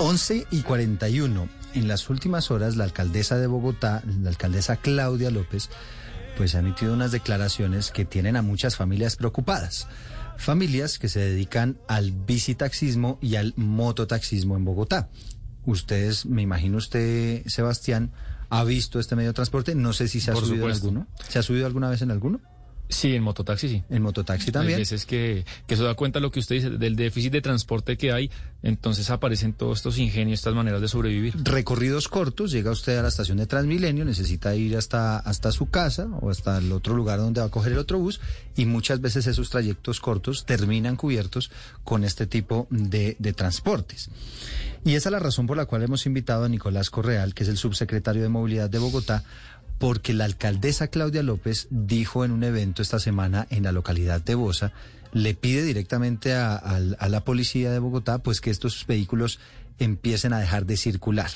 11 y 41. En las últimas horas, la alcaldesa de Bogotá, la alcaldesa Claudia López, pues ha emitido unas declaraciones que tienen a muchas familias preocupadas. Familias que se dedican al bicitaxismo y al mototaxismo en Bogotá. Ustedes, me imagino usted, Sebastián, ha visto este medio de transporte. No sé si se ha Por subido en alguno. ¿Se ha subido alguna vez en alguno? Sí, en mototaxi sí. En mototaxi también. Hay veces que, que eso da cuenta lo que usted dice, del déficit de transporte que hay, entonces aparecen todos estos ingenios, estas maneras de sobrevivir. recorridos cortos, llega usted a la estación de Transmilenio, necesita ir hasta, hasta su casa o hasta el otro lugar donde va a coger el otro bus y muchas veces esos trayectos cortos terminan cubiertos con este tipo de, de transportes. Y esa es la razón por la cual hemos invitado a Nicolás Correal, que es el subsecretario de Movilidad de Bogotá, porque la alcaldesa Claudia López dijo en un evento esta semana en la localidad de Bosa, le pide directamente a, la policía de Bogotá pues que estos vehículos empiecen a dejar de circular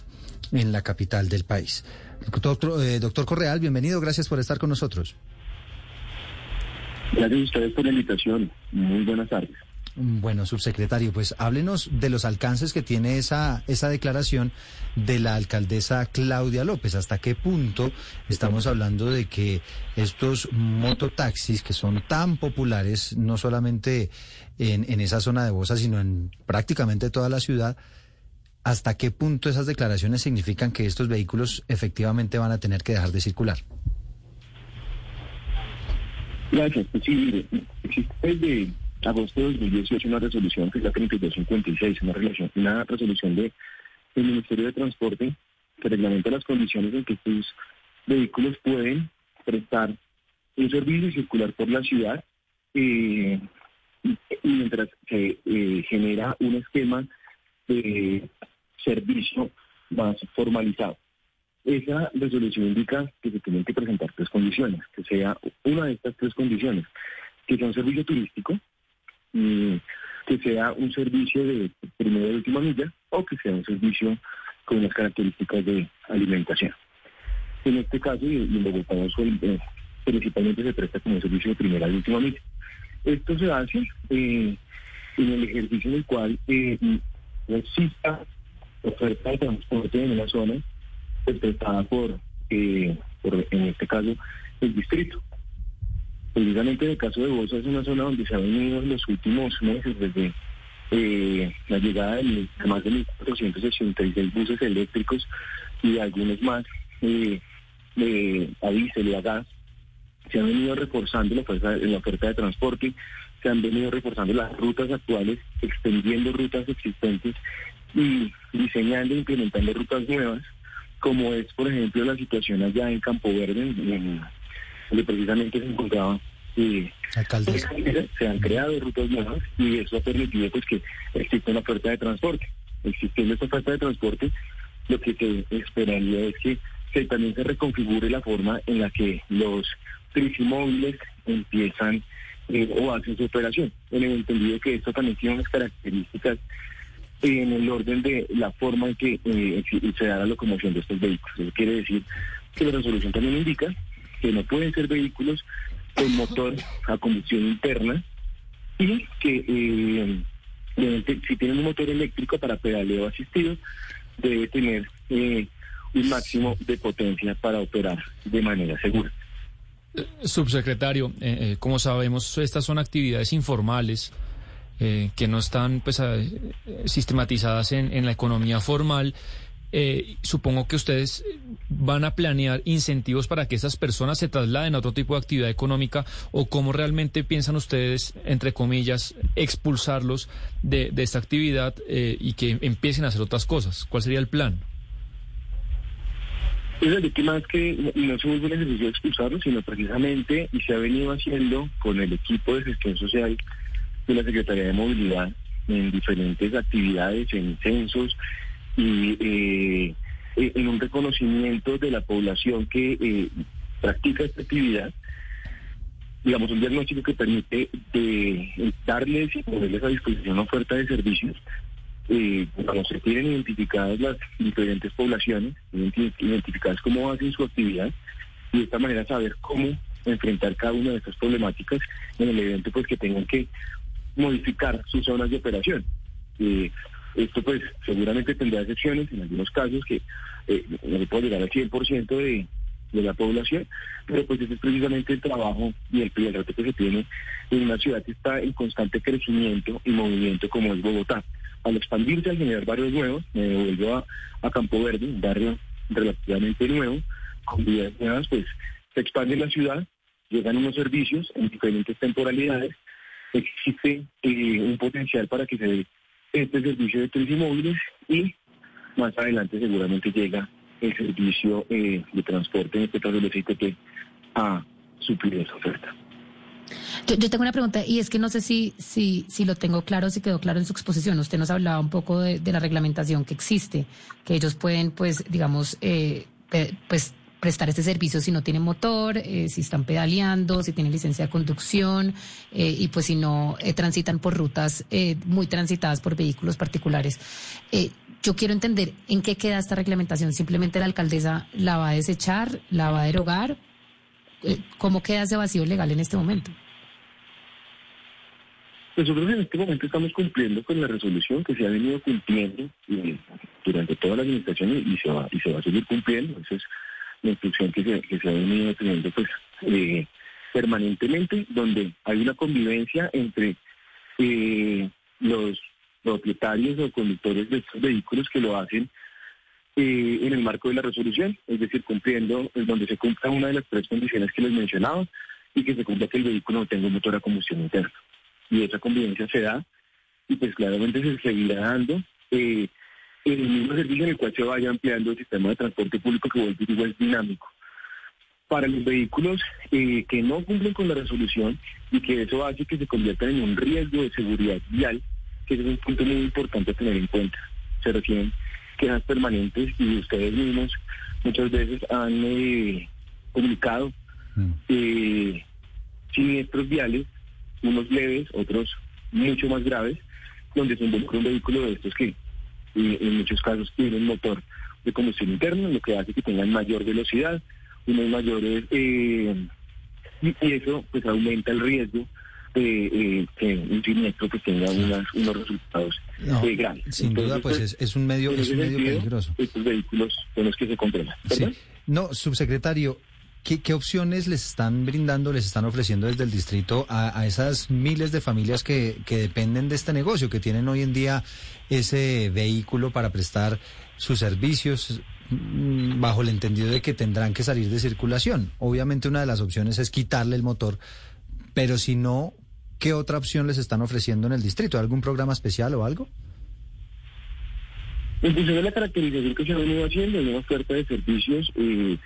en la capital del país. Doctor, eh, doctor Correal, bienvenido, gracias por estar con nosotros. Gracias a ustedes por la invitación. Muy buenas tardes. Bueno, subsecretario, pues háblenos de los alcances que tiene esa, esa declaración de la alcaldesa Claudia López. ¿Hasta qué punto estamos hablando de que estos mototaxis que son tan populares, no solamente en, en esa zona de Bosa, sino en prácticamente toda la ciudad, hasta qué punto esas declaraciones significan que estos vehículos efectivamente van a tener que dejar de circular? Gracias. Pues sí, mire, desde agosto de 2018 una resolución que es la 3256, una, relación, una resolución de, del Ministerio de Transporte que reglamenta las condiciones en que estos vehículos pueden prestar un servicio y circular por la ciudad eh, mientras se eh, genera un esquema de servicio más formalizado. Esa resolución indica que se tienen que presentar tres condiciones, que sea una de estas tres condiciones, que sea un servicio turístico, mm, que sea un servicio de primera y última milla o que sea un servicio con unas características de alimentación. En este caso, y en Bogotá, son, eh, principalmente se presta como un servicio de primera y última milla. Esto se hace eh, en el ejercicio en el cual eh, exista oferta de transporte en una zona pues, prestada por, eh, por, en este caso, el distrito. Precisamente en el caso de Bosa es una zona donde se ha venido en los últimos meses, desde eh, la llegada de, más de 1.486 buses eléctricos y algunos más eh, de a diésel y a gas, se han venido reforzando la oferta, la oferta de transporte, se han venido reforzando las rutas actuales, extendiendo rutas existentes y diseñando e implementando rutas nuevas, como es, por ejemplo, la situación allá en Campo Verde, en- donde precisamente se encontraba eh, se han creado rutas nuevas y eso ha permitido pues que exista una oferta de transporte. Existiendo esta oferta de transporte, lo que se esperaría es que, que también se reconfigure la forma en la que los tricimóviles empiezan eh, o hacen su operación. En el entendido que esto también tiene unas características en el orden de la forma en que eh, se da la locomoción de estos vehículos. Eso quiere decir que la resolución también indica que no pueden ser vehículos con motor a combustión interna y que eh, si tienen un motor eléctrico para pedaleo asistido, debe tener eh, un máximo de potencia para operar de manera segura. Subsecretario, eh, eh, como sabemos, estas son actividades informales eh, que no están pues, eh, sistematizadas en, en la economía formal. Eh, supongo que ustedes van a planear incentivos para que esas personas se trasladen a otro tipo de actividad económica o cómo realmente piensan ustedes, entre comillas, expulsarlos de, esta actividad eh, y que empiecen a hacer otras cosas. ¿Cuál sería el plan? Es decir, que más que no se vuelve un ejercicio de expulsarlo, sino precisamente, y se ha venido haciendo con el equipo de gestión social de la Secretaría de Movilidad en diferentes actividades, en censos y eh, eh, en un reconocimiento de la población que eh, practica esta actividad, digamos, un diagnóstico que permite de, darles y ponerles a disposición una oferta de servicios eh, cuando se tienen identificadas las diferentes poblaciones, identi- identificadas cómo hacen su actividad y de esta manera saber cómo enfrentar cada una de estas problemáticas en el evento pues que tengan que modificar sus zonas de operación. Eh, Esto pues seguramente tendrá excepciones en algunos casos que eh, no se puede llegar al 100% de, de la población, pero pues ese es precisamente el trabajo y el, el reto que se tiene en una ciudad que está en constante crecimiento y movimiento como es Bogotá. Al expandirse, al generar barrios nuevos, me devuelvo a, a Campo Verde, un barrio relativamente nuevo, con vidas nuevas, pues se expande la ciudad, llegan unos servicios en diferentes temporalidades, existe eh, un potencial para que se este servicio de tres móviles y más adelante seguramente llega el servicio eh, de transporte, en este caso el ITP, a suplir esa oferta. Yo, yo, tengo una pregunta y es que no sé si, si, si lo tengo claro, si quedó claro en su exposición. Usted nos hablaba un poco de, de la reglamentación que existe, que ellos pueden, pues, digamos, eh, pues prestar este servicio si no tienen motor, eh, si están pedaleando, si tienen licencia de conducción eh, y pues si no eh, transitan por rutas eh, muy transitadas por vehículos particulares. Yo quiero entender en qué queda esta reglamentación. ¿Simplemente la alcaldesa la va a desechar, la va a derogar? ¿Cómo queda ese vacío legal en este momento? Nosotros en este momento estamos cumpliendo con la resolución que se ha venido cumpliendo durante toda la administración y, se va y se va a seguir cumpliendo. Esa es la instrucción que se, ha venido teniendo pues eh, permanentemente, donde hay una convivencia entre eh, los propietarios o conductores de estos vehículos que lo hacen eh, en el marco de la resolución, es decir, cumpliendo, es donde se cumpla una de las tres condiciones que les mencionaba y que se cumpla que el vehículo no tenga un motor a combustión interna y esa convivencia se da y pues claramente se seguirá dando en el mismo servicio en el cual se vaya ampliando el sistema de transporte público que vuelve igual dinámico. Para los vehículos eh, que no cumplen con la resolución y que eso hace que se conviertan en un riesgo de seguridad vial, que es un punto muy importante a tener en cuenta. Se reciben quejas permanentes y ustedes mismos muchas veces han eh, comunicado eh, siniestros viales unos leves, otros mucho más graves, donde se involucra un vehículo de estos que y en muchos casos tienen motor de combustión interna, lo que hace que tengan mayor velocidad, unos mayores, eh, y eso pues aumenta el riesgo de eh, que un siniestro pues tenga unas, unos resultados No, eh, grandes. sin Entonces, duda, pues es, es un medio, es ese un medio sentido, peligroso. Estos vehículos son los que se controlan. Sí. No, subsecretario, ¿qué, opciones les están brindando, les están ofreciendo desde el distrito a, esas miles de familias que, dependen de este negocio, que tienen hoy en día ese vehículo para prestar sus servicios mm, bajo el entendido de que tendrán que salir de circulación? Obviamente una de las opciones es quitarle el motor, pero si no, ¿qué otra opción les están ofreciendo en el distrito? ¿Algún programa especial o algo? En función de la caracterización que se ha venido haciendo, una oferta de servicios eh,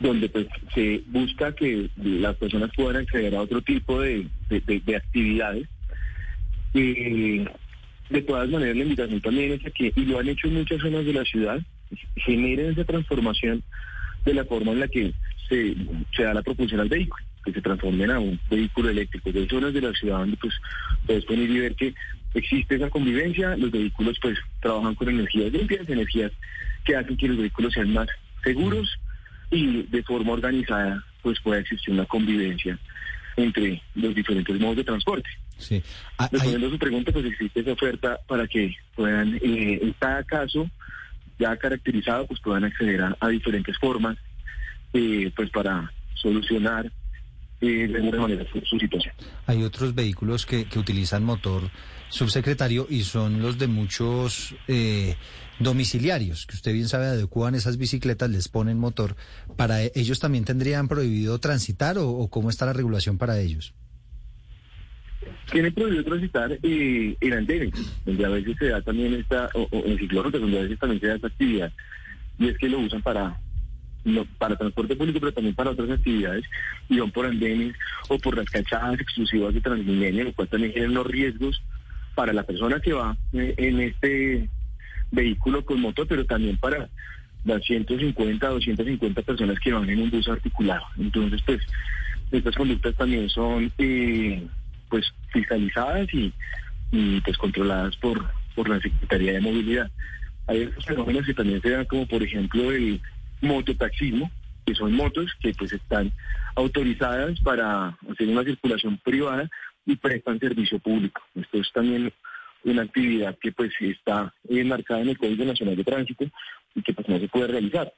donde pues se busca que las personas puedan acceder a otro tipo de, de, de- de actividades. Eh, de todas maneras, la invitación también es que, y lo han hecho en muchas zonas de la ciudad, generen esa transformación de la forma en la que se, se da la propulsión al vehículo, que se transformen a un vehículo eléctrico. Hay zonas de la ciudad donde pues puedes venir y ver que existe esa convivencia, los vehículos pues trabajan con energías limpias, energías que hacen que los vehículos sean más seguros y de forma organizada pues pueda existir una convivencia entre los diferentes modos de transporte. Sí. Ah, hay- Respondiendo a su pregunta, pues existe esa oferta para que puedan, eh, en cada caso ya caracterizado, pues puedan acceder a, a diferentes formas, eh, pues para solucionar eh, de alguna manera su, su situación. Hay otros vehículos que, que utilizan motor subsecretario y son los de muchos eh, domiciliarios, que usted bien sabe, adecuan esas bicicletas, les ponen motor. ¿Para e- ellos también tendrían prohibido transitar o, cómo está la regulación para ellos? Tiene prohibido transitar eh, en andenes, donde a veces se da también esta, o, o en ciclorutas, donde a veces también se da esta actividad, y es que lo usan para no, para transporte público, pero también para otras actividades, y van por andenes o por las calzadas exclusivas de Transmilenio, lo cual también genera unos riesgos para la persona que va eh, en este vehículo con motor, pero también para las 150, 250 personas que van en un bus articulado. Entonces, pues, estas conductas también son eh, pues fiscalizadas y, y, pues controladas por, por la Secretaría de Movilidad. Hay otros fenómenos que también se dan, como por ejemplo el mototaxismo, que son motos que pues están autorizadas para hacer una circulación privada y prestan servicio público. Esto es también una actividad que pues está enmarcada en el Código Nacional de Tránsito y que pues no se puede realizar.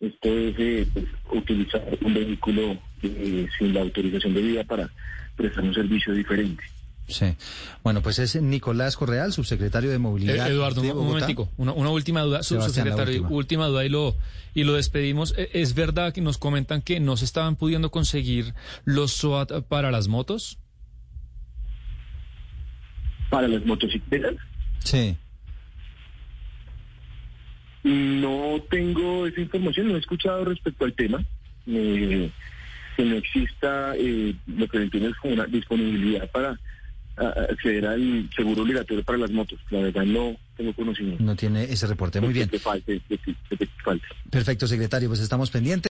Esto es eh, pues, utilizar un vehículo eh, sin la autorización de vida para prestar un servicio diferente. Sí. Bueno, pues es Nicolás Correal, subsecretario de Movilidad. Eh, Eduardo, de un, momentico, una, una última duda, subsecretario, última. última. duda y lo y lo despedimos. Eh, ¿Es verdad que nos comentan que no se estaban pudiendo conseguir los SOAT para las motos? Para las motocicletas, Sí. no tengo esa información, no he escuchado respecto al tema. Eh, que no exista eh, lo que entiendo es como una disponibilidad para acceder al seguro obligatorio para las motos. La verdad no tengo conocimiento. No tiene ese reporte. Muy de bien. que falte, de que- de que falte. Perfecto, secretario. Pues estamos pendientes.